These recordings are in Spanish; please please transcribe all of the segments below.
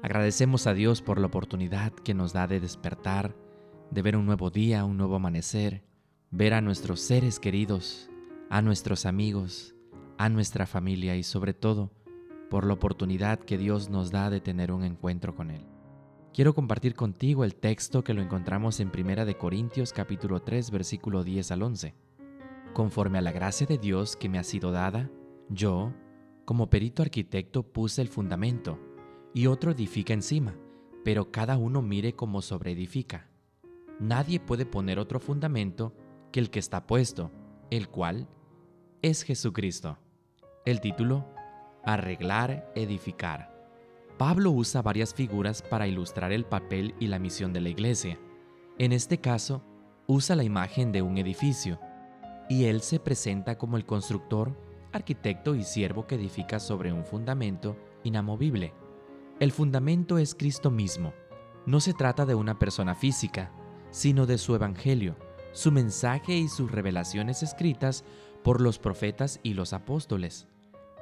Agradecemos a Dios por la oportunidad que nos da de despertar, de ver un nuevo día, un nuevo amanecer, ver a nuestros seres queridos, a nuestros amigos, a nuestra familia y sobre todo por la oportunidad que Dios nos da de tener un encuentro con Él. Quiero compartir contigo el texto que lo encontramos en 1 de Corintios capítulo 3 versículo 10 al 11. Conforme a la gracia de Dios que me ha sido dada, yo, como perito arquitecto, puse el fundamento y otro edifica encima, pero cada uno mire cómo sobreedifica. Nadie puede poner otro fundamento que el que está puesto, el cual es Jesucristo. El título, Arreglar, edificar. Pablo usa varias figuras para ilustrar el papel y la misión de la iglesia. En este caso, usa la imagen de un edificio, y él se presenta como el constructor, arquitecto y siervo que edifica sobre un fundamento inamovible. El fundamento es Cristo mismo. No se trata de una persona física, sino de su Evangelio, su mensaje y sus revelaciones escritas por los profetas y los apóstoles.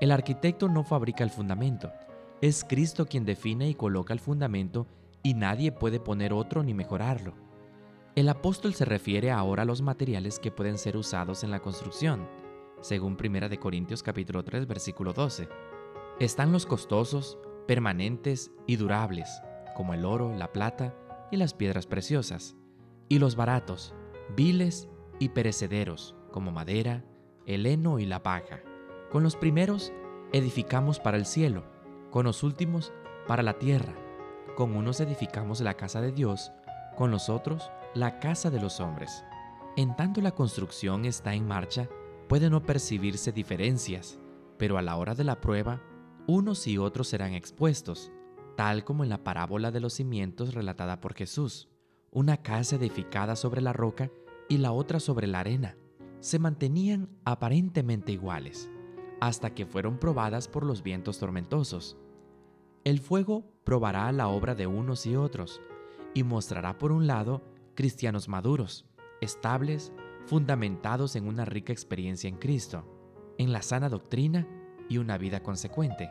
El arquitecto no fabrica el fundamento, es Cristo quien define y coloca el fundamento y nadie puede poner otro ni mejorarlo. El apóstol se refiere ahora a los materiales que pueden ser usados en la construcción, según 1 Corintios capítulo 3 versículo 12. Están los costosos, permanentes y durables, como el oro, la plata y las piedras preciosas, y los baratos, viles y perecederos, como madera, el heno y la paja. Con los primeros edificamos para el cielo, con los últimos para la tierra. Con unos edificamos la casa de Dios, con los otros la casa de los hombres. En tanto la construcción está en marcha, puede no percibirse diferencias, pero a la hora de la prueba unos y otros serán expuestos, tal como en la parábola de los cimientos relatada por Jesús. Una casa edificada sobre la roca y la otra sobre la arena. Se mantenían aparentemente iguales, hasta que fueron probadas por los vientos tormentosos. El fuego probará la obra de unos y otros, y mostrará por un lado cristianos maduros, estables, fundamentados en una rica experiencia en Cristo, en la sana doctrina y una vida consecuente.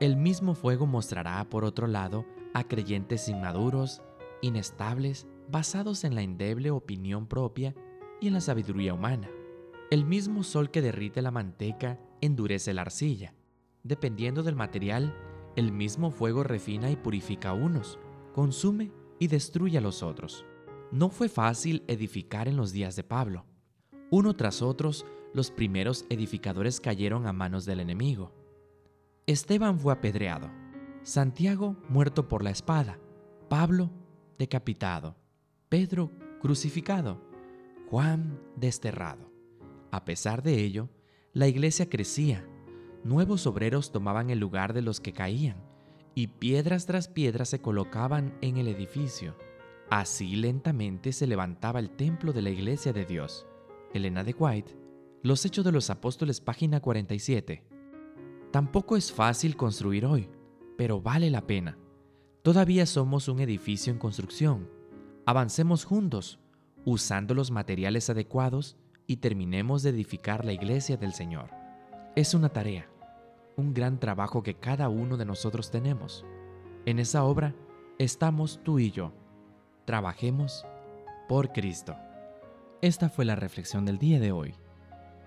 El mismo fuego mostrará, por otro lado, a creyentes inmaduros, inestables, basados en la endeble opinión propia y en la sabiduría humana. El mismo sol que derrite la manteca endurece la arcilla. Dependiendo del material, el mismo fuego refina y purifica a unos, consume y destruye a los otros. No fue fácil edificar en los días de Pablo. Uno tras otros los primeros edificadores cayeron a manos del enemigo. Esteban fue apedreado, Santiago muerto por la espada, Pablo decapitado, Pedro crucificado, Juan desterrado. A pesar de ello, la iglesia crecía, nuevos obreros tomaban el lugar de los que caían, y piedras tras piedras se colocaban en el edificio. Así lentamente se levantaba el templo de la iglesia de Dios. Elena de White los Hechos de los Apóstoles, página 47. Tampoco es fácil construir hoy, pero vale la pena. Todavía somos un edificio en construcción. Avancemos juntos, usando los materiales adecuados y terminemos de edificar la iglesia del Señor. Es una tarea, un gran trabajo que cada uno de nosotros tenemos. En esa obra estamos tú y yo. Trabajemos por Cristo. Esta fue la reflexión del día de hoy.